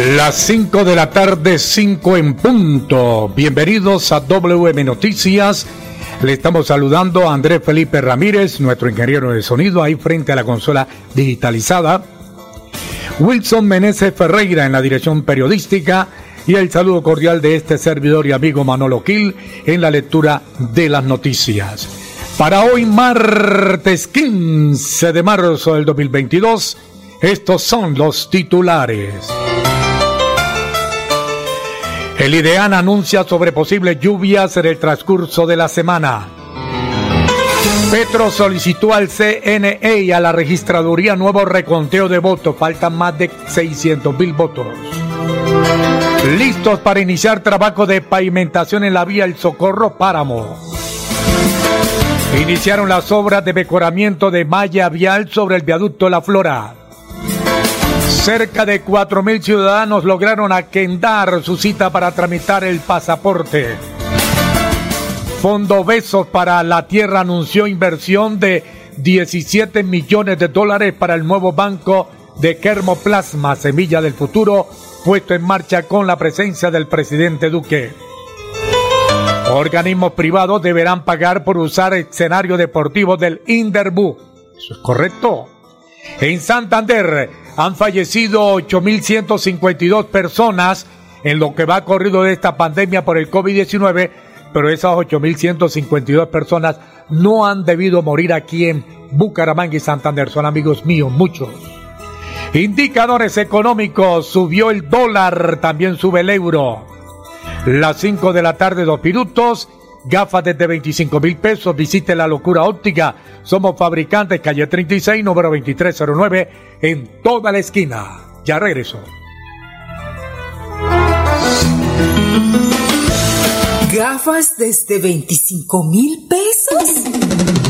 Las 5 de la tarde, 5 en punto. Bienvenidos a WM Noticias. Le estamos saludando a Andrés Felipe Ramírez, nuestro ingeniero de sonido, ahí frente a la consola digitalizada. Wilson Meneses Ferreira en la dirección periodística y el saludo cordial de este servidor y amigo Manolo Quil en la lectura de las noticias. Para hoy, martes 15 de marzo del 2022, estos son los titulares. El IDEAN anuncia sobre posibles lluvias en el transcurso de la semana. Petro solicitó al CNE y a la registraduría nuevo reconteo de votos. Faltan más de 600 mil votos. Listos para iniciar trabajo de pavimentación en la vía El Socorro Páramo. Iniciaron las obras de mejoramiento de malla vial sobre el viaducto La Flora. Cerca de 4.000 ciudadanos lograron aquendar su cita para tramitar el pasaporte. Fondo Besos para la Tierra anunció inversión de 17 millones de dólares para el nuevo banco de Kermoplasma, Semilla del Futuro, puesto en marcha con la presencia del presidente Duque. Organismos privados deberán pagar por usar escenario deportivo del Inderbu. ¿Eso es correcto? En Santander, han fallecido 8.152 personas en lo que va corrido de esta pandemia por el COVID-19, pero esas 8.152 personas no han debido morir aquí en Bucaramanga y Santander. Son amigos míos, muchos. Indicadores económicos, subió el dólar, también sube el euro. Las 5 de la tarde, dos minutos. Gafas desde 25 mil pesos. Visite la locura óptica. Somos fabricantes, calle 36, número 2309, en toda la esquina. Ya regreso. Gafas desde 25 mil pesos.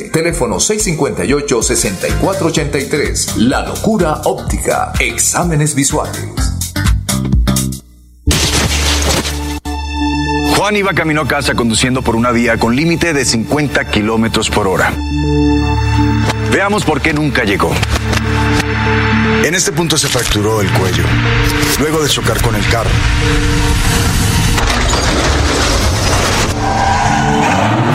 Teléfono 658-6483. La locura óptica. Exámenes visuales. Juan iba camino a casa conduciendo por una vía con límite de 50 kilómetros por hora. Veamos por qué nunca llegó. En este punto se fracturó el cuello, luego de chocar con el carro.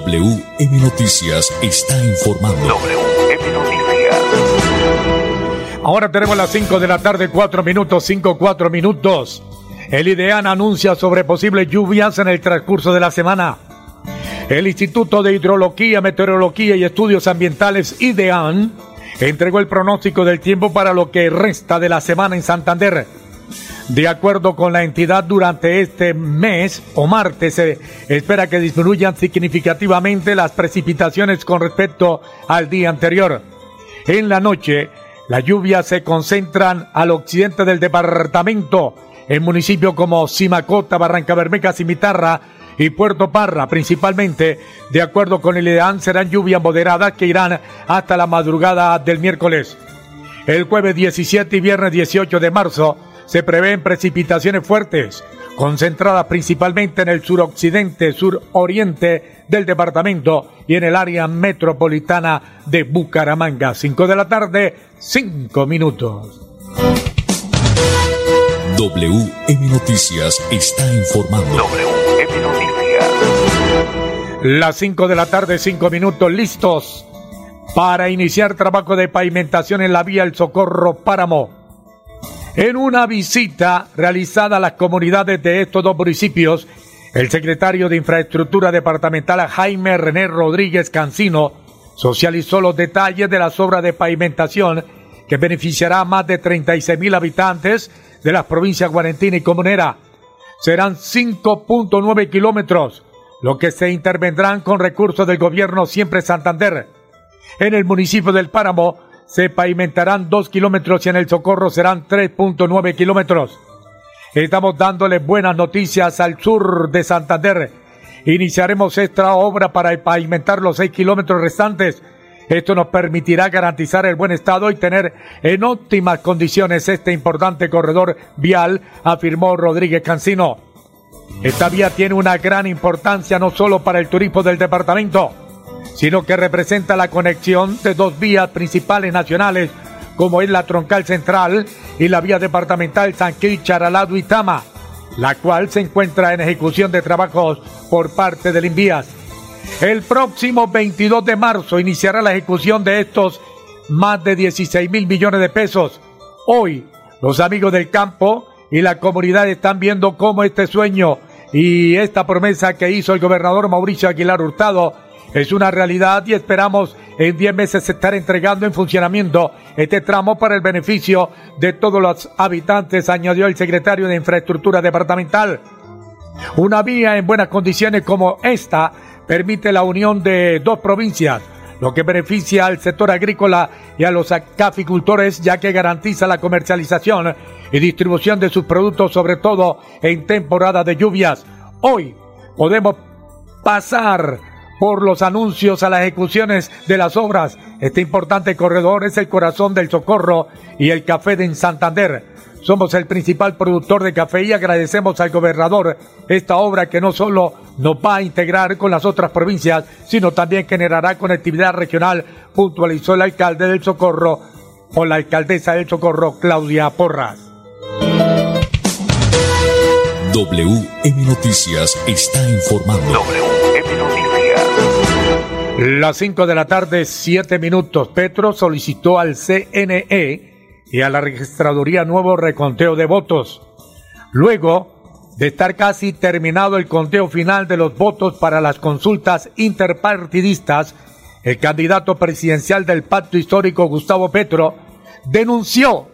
WM Noticias está informando. WM Noticias. Ahora tenemos las 5 de la tarde, 4 minutos, 5, 4 minutos. El IDEAN anuncia sobre posibles lluvias en el transcurso de la semana. El Instituto de Hidrología, Meteorología y Estudios Ambientales, IDEAN, entregó el pronóstico del tiempo para lo que resta de la semana en Santander. De acuerdo con la entidad, durante este mes o martes se espera que disminuyan significativamente las precipitaciones con respecto al día anterior. En la noche, las lluvias se concentran al occidente del departamento, en municipios como Simacota, Barranca Bermeja, Cimitarra y Puerto Parra, principalmente, de acuerdo con el IDEAN, serán lluvias moderadas que irán hasta la madrugada del miércoles. El jueves 17 y viernes 18 de marzo se prevén precipitaciones fuertes, concentradas principalmente en el suroccidente, suroriente del departamento y en el área metropolitana de Bucaramanga. 5 de la tarde, 5 minutos. WM Noticias está informando. WM Noticias. Las 5 de la tarde, 5 minutos listos para iniciar trabajo de pavimentación en la vía El Socorro Páramo. En una visita realizada a las comunidades de estos dos municipios, el secretario de Infraestructura Departamental Jaime René Rodríguez Cancino socializó los detalles de las obras de pavimentación que beneficiará a más de 36 mil habitantes de las provincias Guarentina y Comunera. Serán 5.9 kilómetros, lo que se intervendrán con recursos del gobierno Siempre Santander. En el municipio del Páramo se pavimentarán 2 kilómetros y en el Socorro serán 3.9 kilómetros. Estamos dándole buenas noticias al sur de Santander. Iniciaremos esta obra para pavimentar los 6 kilómetros restantes esto nos permitirá garantizar el buen estado y tener en óptimas condiciones este importante corredor vial, afirmó Rodríguez Cancino. Esta vía tiene una gran importancia no solo para el turismo del departamento, sino que representa la conexión de dos vías principales nacionales, como es la troncal central y la vía departamental Sanquí, Charalado y Tama, la cual se encuentra en ejecución de trabajos por parte del Invías. El próximo 22 de marzo iniciará la ejecución de estos más de 16 mil millones de pesos. Hoy, los amigos del campo y la comunidad están viendo cómo este sueño y esta promesa que hizo el gobernador Mauricio Aguilar Hurtado es una realidad y esperamos en 10 meses estar entregando en funcionamiento este tramo para el beneficio de todos los habitantes, añadió el secretario de Infraestructura Departamental. Una vía en buenas condiciones como esta permite la unión de dos provincias, lo que beneficia al sector agrícola y a los caficultores ya que garantiza la comercialización y distribución de sus productos, sobre todo en temporada de lluvias. Hoy podemos pasar por los anuncios a las ejecuciones de las obras. Este importante corredor es el corazón del socorro y el café de Santander. Somos el principal productor de café y agradecemos al gobernador esta obra que no solo nos va a integrar con las otras provincias, sino también generará conectividad regional, puntualizó el alcalde del Socorro o la alcaldesa del Socorro, Claudia Porras. WM Noticias está informando. WM Noticias. Las 5 de la tarde, 7 minutos. Petro solicitó al CNE y a la registraduría nuevo reconteo de votos. Luego de estar casi terminado el conteo final de los votos para las consultas interpartidistas, el candidato presidencial del pacto histórico Gustavo Petro denunció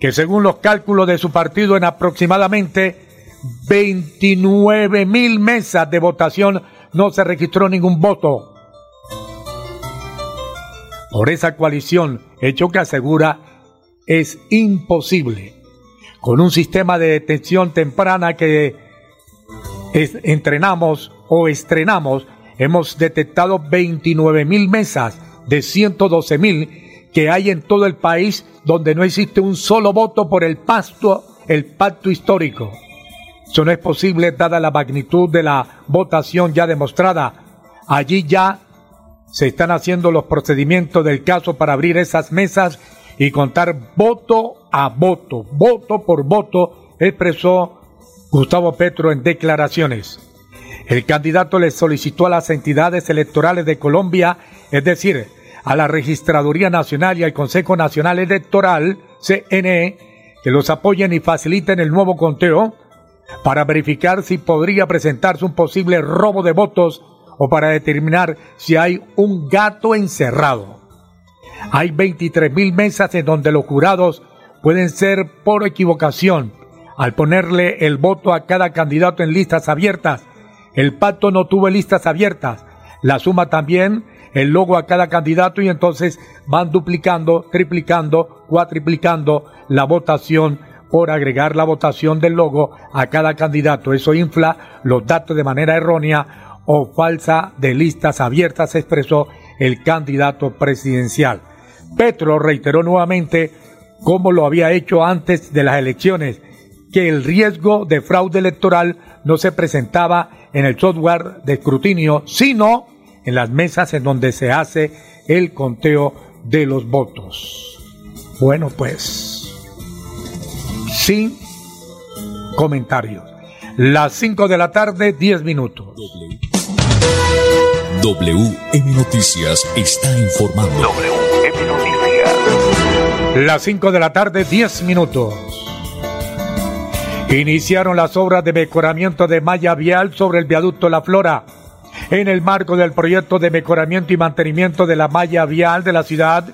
que según los cálculos de su partido en aproximadamente 29 mil mesas de votación no se registró ningún voto. Por esa coalición, hecho que asegura es imposible. Con un sistema de detención temprana que entrenamos o estrenamos, hemos detectado 29 mil mesas de 112 mil que hay en todo el país donde no existe un solo voto por el pasto, el pacto histórico. Eso no es posible dada la magnitud de la votación ya demostrada. Allí ya se están haciendo los procedimientos del caso para abrir esas mesas y contar voto a voto, voto por voto, expresó Gustavo Petro en declaraciones. El candidato le solicitó a las entidades electorales de Colombia, es decir, a la Registraduría Nacional y al Consejo Nacional Electoral, CNE, que los apoyen y faciliten el nuevo conteo para verificar si podría presentarse un posible robo de votos o para determinar si hay un gato encerrado. Hay 23 mil mesas en donde los jurados pueden ser por equivocación al ponerle el voto a cada candidato en listas abiertas. El pacto no tuvo listas abiertas. La suma también el logo a cada candidato y entonces van duplicando, triplicando, cuatriplicando la votación por agregar la votación del logo a cada candidato. Eso infla los datos de manera errónea o falsa de listas abiertas, expresó el candidato presidencial. Petro reiteró nuevamente como lo había hecho antes de las elecciones, que el riesgo de fraude electoral no se presentaba en el software de escrutinio, sino en las mesas en donde se hace el conteo de los votos. Bueno, pues, sin comentarios. Las 5 de la tarde, 10 minutos. WM Noticias está informando. WM Noticias. Las 5 de la tarde, 10 minutos. Iniciaron las obras de mejoramiento de malla vial sobre el viaducto La Flora. En el marco del proyecto de mejoramiento y mantenimiento de la malla vial de la ciudad,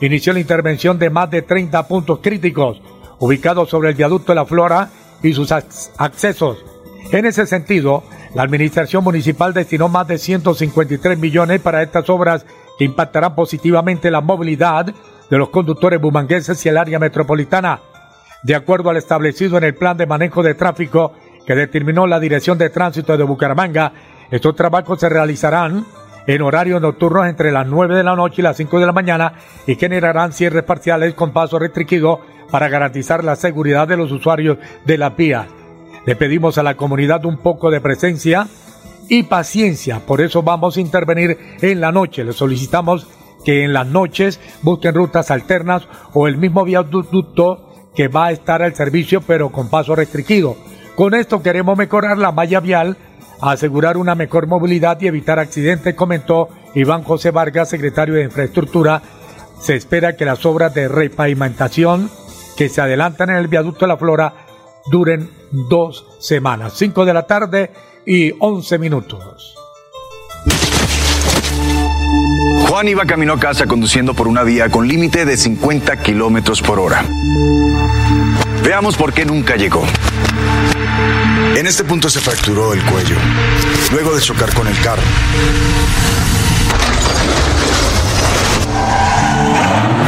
inició la intervención de más de 30 puntos críticos ubicados sobre el viaducto La Flora y sus accesos. En ese sentido, la Administración Municipal destinó más de 153 millones para estas obras que impactarán positivamente la movilidad de los conductores bumangueses y el área metropolitana. De acuerdo al establecido en el plan de manejo de tráfico que determinó la Dirección de Tránsito de Bucaramanga, estos trabajos se realizarán en horarios nocturnos entre las 9 de la noche y las 5 de la mañana y generarán cierres parciales con paso restringido para garantizar la seguridad de los usuarios de la vía. Le pedimos a la comunidad un poco de presencia y paciencia, por eso vamos a intervenir en la noche. Le solicitamos que en las noches busquen rutas alternas o el mismo viaducto que va a estar al servicio pero con paso restringido. Con esto queremos mejorar la malla vial, asegurar una mejor movilidad y evitar accidentes, comentó Iván José Vargas, secretario de Infraestructura. Se espera que las obras de repavimentación que se adelantan en el viaducto de la Flora duren dos semanas. Cinco de la tarde y once minutos. Juan iba camino a casa conduciendo por una vía con límite de 50 kilómetros por hora. Veamos por qué nunca llegó. En este punto se fracturó el cuello, luego de chocar con el carro.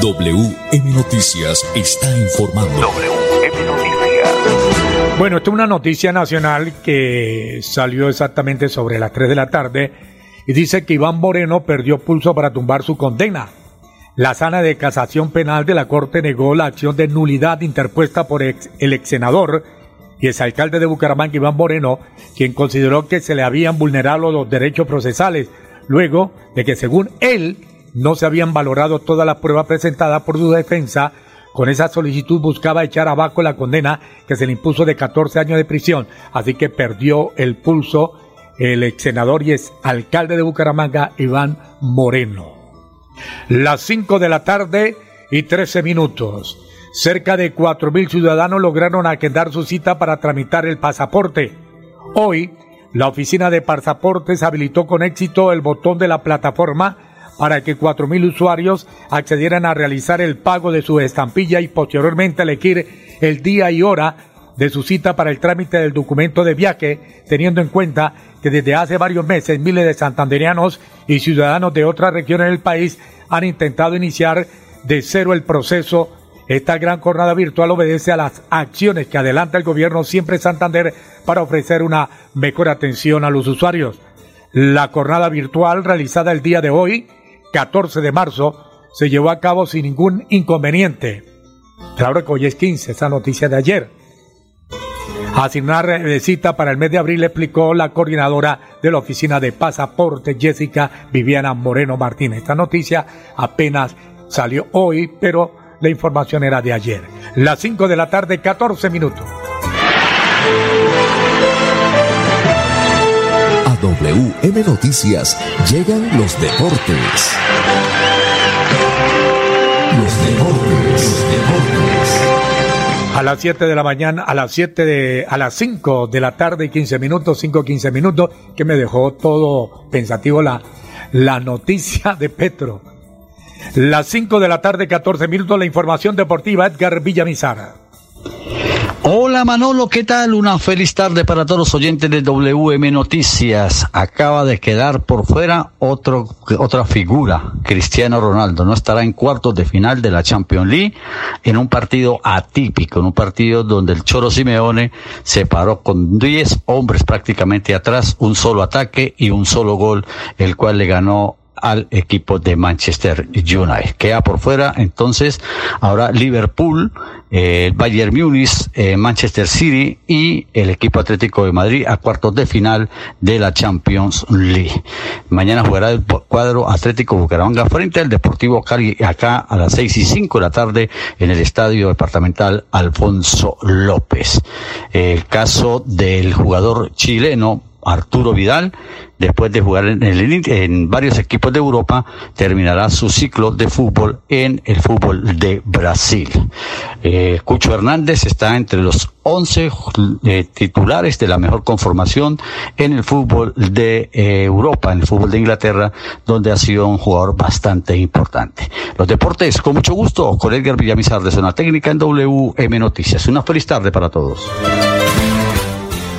WM Noticias está informando. WM Noticias. Bueno, esta es una noticia nacional que salió exactamente sobre las 3 de la tarde y dice que Iván Moreno perdió pulso para tumbar su condena. La sala de casación penal de la Corte negó la acción de nulidad interpuesta por el ex senador y alcalde de Bucaramanga, Iván Moreno, quien consideró que se le habían vulnerado los derechos procesales, luego de que según él no se habían valorado todas las pruebas presentadas por su defensa. Con esa solicitud buscaba echar abajo la condena que se le impuso de 14 años de prisión. Así que perdió el pulso el ex senador y ex alcalde de Bucaramanga, Iván Moreno. Las 5 de la tarde y 13 minutos. Cerca de 4.000 ciudadanos lograron agendar su cita para tramitar el pasaporte. Hoy, la oficina de pasaportes habilitó con éxito el botón de la plataforma para que 4.000 usuarios accedieran a realizar el pago de su estampilla y posteriormente elegir el día y hora de su cita para el trámite del documento de viaje, teniendo en cuenta que desde hace varios meses miles de santanderianos y ciudadanos de otras regiones del país han intentado iniciar de cero el proceso. Esta gran jornada virtual obedece a las acciones que adelanta el gobierno siempre Santander para ofrecer una mejor atención a los usuarios. La jornada virtual realizada el día de hoy 14 de marzo se llevó a cabo sin ningún inconveniente. Claro que hoy es 15, esa noticia de ayer. Asignar cita para el mes de abril explicó la coordinadora de la oficina de pasaporte, Jessica Viviana Moreno Martínez. Esta noticia apenas salió hoy, pero la información era de ayer. Las 5 de la tarde, 14 minutos. WM Noticias llegan los deportes. Los deportes, los deportes. A las 7 de la mañana, a las 7 de, a las 5 de la tarde y 15 minutos, 5 15 minutos, que me dejó todo pensativo la, la noticia de Petro. Las 5 de la tarde, 14 minutos, la información deportiva, Edgar Villamizar. Hola Manolo, ¿qué tal? Una feliz tarde para todos los oyentes de WM Noticias. Acaba de quedar por fuera otro, otra figura, Cristiano Ronaldo. No estará en cuartos de final de la Champions League en un partido atípico, en un partido donde el Choro Simeone se paró con 10 hombres prácticamente atrás, un solo ataque y un solo gol, el cual le ganó al equipo de Manchester United. Queda por fuera entonces ahora Liverpool, eh, Bayern Múnich, eh, Manchester City y el equipo Atlético de Madrid a cuartos de final de la Champions League. Mañana jugará el cuadro Atlético Bucaramanga frente al Deportivo Cali acá a las seis y cinco de la tarde en el Estadio Departamental Alfonso López. El caso del jugador chileno Arturo Vidal, después de jugar en, varios equipos de Europa, terminará su ciclo de fútbol en el fútbol de Brasil. Eh, Cucho Hernández está entre los 11 eh, titulares de la mejor conformación en el fútbol de eh, Europa, en el fútbol de Inglaterra, donde ha sido un jugador bastante importante. Los deportes, con mucho gusto, con Edgar Villamizar de Zona Técnica en WM Noticias. Una feliz tarde para todos.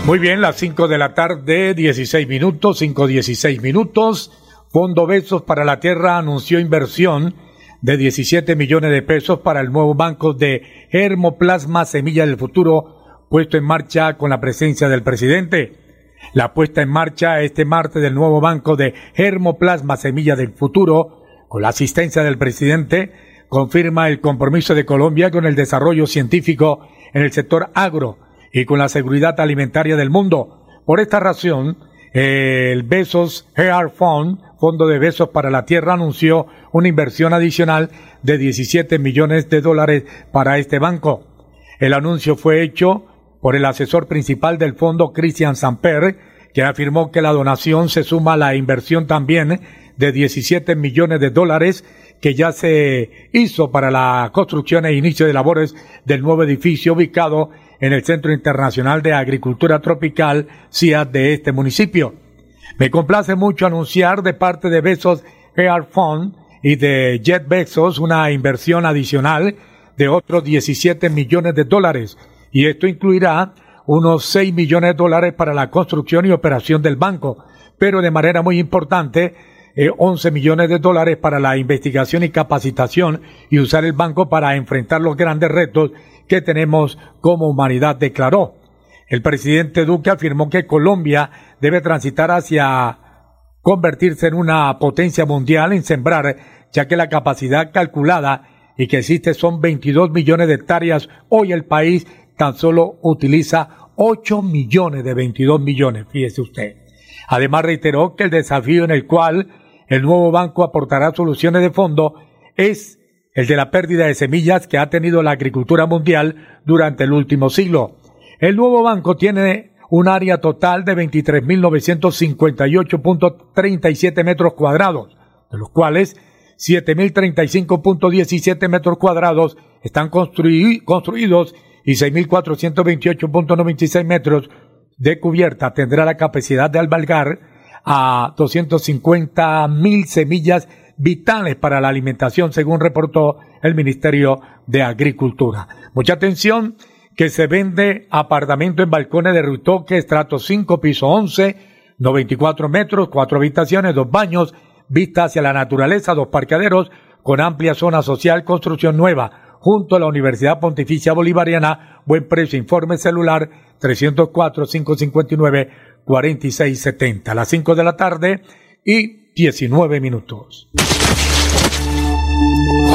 Muy bien, las 5 de la tarde, 16 minutos, 5, 16 minutos. Fondo Besos para la Tierra anunció inversión de 17 millones de pesos para el nuevo banco de Germoplasma Semilla del Futuro, puesto en marcha con la presencia del presidente. La puesta en marcha este martes del nuevo banco de Germoplasma Semilla del Futuro, con la asistencia del presidente, confirma el compromiso de Colombia con el desarrollo científico en el sector agro y con la seguridad alimentaria del mundo. Por esta razón, el Besos Hair Fund, Fondo de Besos para la Tierra, anunció una inversión adicional de 17 millones de dólares para este banco. El anuncio fue hecho por el asesor principal del fondo, Christian Samper, que afirmó que la donación se suma a la inversión también de 17 millones de dólares que ya se hizo para la construcción e inicio de labores del nuevo edificio ubicado en el Centro Internacional de Agricultura Tropical, CIA de este municipio. Me complace mucho anunciar de parte de Besos Air Fund y de Jet Bezos una inversión adicional de otros 17 millones de dólares y esto incluirá unos 6 millones de dólares para la construcción y operación del banco, pero de manera muy importante 11 eh, millones de dólares para la investigación y capacitación y usar el banco para enfrentar los grandes retos que tenemos como humanidad, declaró. El presidente Duque afirmó que Colombia debe transitar hacia convertirse en una potencia mundial en sembrar, ya que la capacidad calculada y que existe son 22 millones de hectáreas. Hoy el país tan solo utiliza 8 millones de 22 millones, fíjese usted. Además reiteró que el desafío en el cual el nuevo banco aportará soluciones de fondo es el de la pérdida de semillas que ha tenido la agricultura mundial durante el último siglo. El nuevo banco tiene un área total de 23.958.37 metros cuadrados, de los cuales 7.035.17 metros cuadrados están construidos y 6.428.96 metros de cubierta tendrá la capacidad de albergar a 250.000 semillas vitales para la alimentación, según reportó el Ministerio de Agricultura. Mucha atención que se vende apartamento en balcones de Rutoque, estrato 5, piso 11, 94 metros, cuatro habitaciones, dos baños, vista hacia la naturaleza, dos parqueaderos, con amplia zona social, construcción nueva, junto a la Universidad Pontificia Bolivariana, buen precio, informe celular 304-559-4670. A las 5 de la tarde y 19 minutos.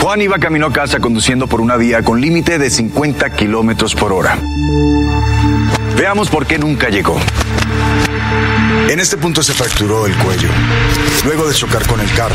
Juan iba camino a casa conduciendo por una vía con límite de 50 kilómetros por hora. Veamos por qué nunca llegó. En este punto se fracturó el cuello, luego de chocar con el carro.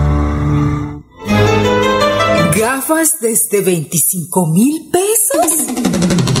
¿Gafas desde 25 mil pesos?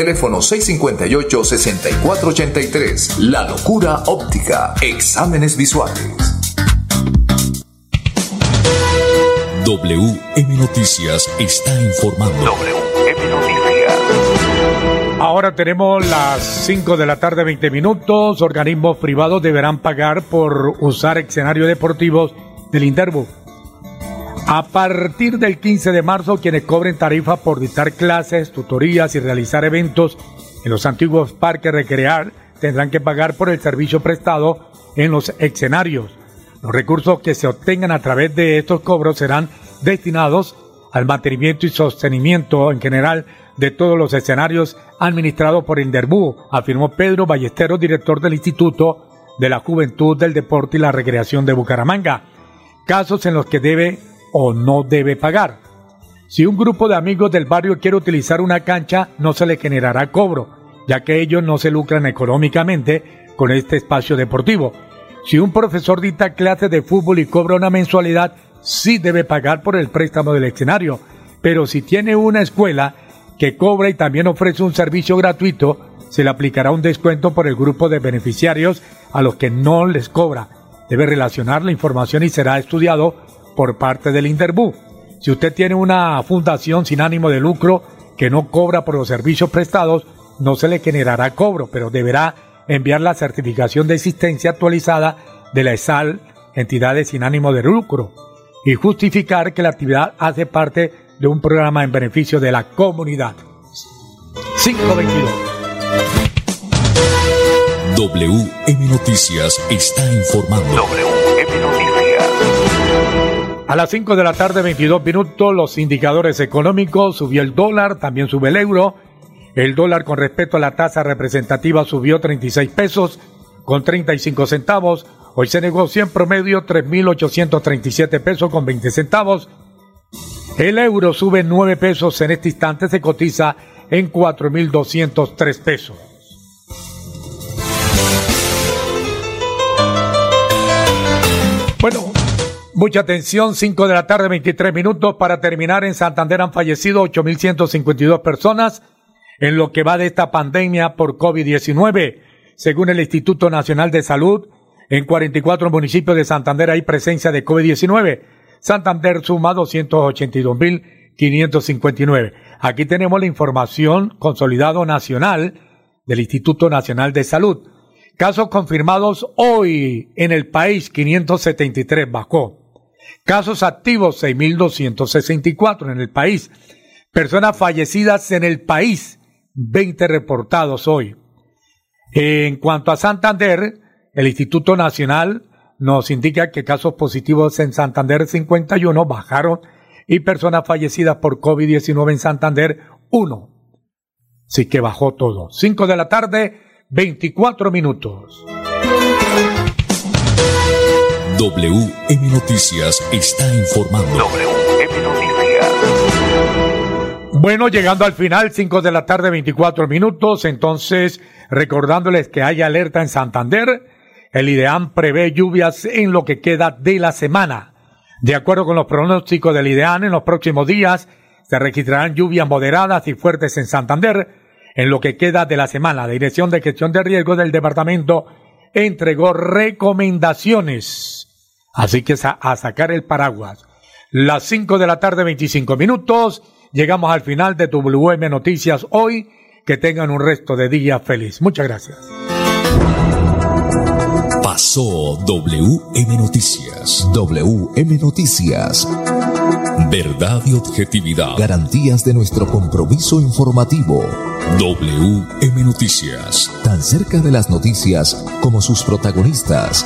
Teléfono 658-6483. La locura óptica. Exámenes visuales. WM Noticias está informando. WM Noticias. Ahora tenemos las 5 de la tarde, 20 minutos. Organismos privados deberán pagar por usar escenarios deportivos del Interbu. A partir del 15 de marzo, quienes cobren tarifa por dictar clases, tutorías y realizar eventos en los antiguos parques recrear tendrán que pagar por el servicio prestado en los escenarios. Los recursos que se obtengan a través de estos cobros serán destinados al mantenimiento y sostenimiento en general de todos los escenarios administrados por Inderbú, afirmó Pedro Ballesteros, director del Instituto de la Juventud, del Deporte y la Recreación de Bucaramanga. Casos en los que debe o no debe pagar. Si un grupo de amigos del barrio quiere utilizar una cancha, no se le generará cobro, ya que ellos no se lucran económicamente con este espacio deportivo. Si un profesor dicta clases de fútbol y cobra una mensualidad, sí debe pagar por el préstamo del escenario. Pero si tiene una escuela que cobra y también ofrece un servicio gratuito, se le aplicará un descuento por el grupo de beneficiarios a los que no les cobra. Debe relacionar la información y será estudiado por parte del Interbú. Si usted tiene una fundación sin ánimo de lucro que no cobra por los servicios prestados, no se le generará cobro, pero deberá enviar la certificación de existencia actualizada de la ESAL, entidades sin ánimo de lucro, y justificar que la actividad hace parte de un programa en beneficio de la comunidad. 522. WM Noticias está informando. A las 5 de la tarde, 22 minutos, los indicadores económicos, subió el dólar, también sube el euro. El dólar con respecto a la tasa representativa subió 36 pesos con 35 centavos. Hoy se negocia en promedio 3.837 pesos con 20 centavos. El euro sube 9 pesos, en este instante se cotiza en 4.203 pesos. Bueno, mucha atención, 5 de la tarde, 23 minutos para terminar. En Santander han fallecido 8.152 personas en lo que va de esta pandemia por COVID-19. Según el Instituto Nacional de Salud, en 44 municipios de Santander hay presencia de COVID-19. Santander suma 282.559. Aquí tenemos la información consolidado nacional del Instituto Nacional de Salud. Casos confirmados hoy en el país 573 bajó. Casos activos 6.264 en el país. Personas fallecidas en el país 20 reportados hoy. En cuanto a Santander, el Instituto Nacional nos indica que casos positivos en Santander 51 bajaron y personas fallecidas por COVID-19 en Santander 1. Sí que bajó todo. 5 de la tarde, 24 minutos. WM Noticias está informando. WM Noticias. Bueno, llegando al final, 5 de la tarde, 24 minutos. Entonces, recordándoles que hay alerta en Santander. El IDEAM prevé lluvias en lo que queda de la semana. De acuerdo con los pronósticos del IDEAM, en los próximos días se registrarán lluvias moderadas y fuertes en Santander en lo que queda de la semana. La Dirección de Gestión de Riesgos del Departamento entregó recomendaciones. Así que a sacar el paraguas. Las 5 de la tarde, 25 minutos. Llegamos al final de WM Noticias hoy. Que tengan un resto de día feliz. Muchas gracias. Pasó WM Noticias. WM Noticias. Verdad y objetividad. Garantías de nuestro compromiso informativo. WM Noticias. Tan cerca de las noticias como sus protagonistas.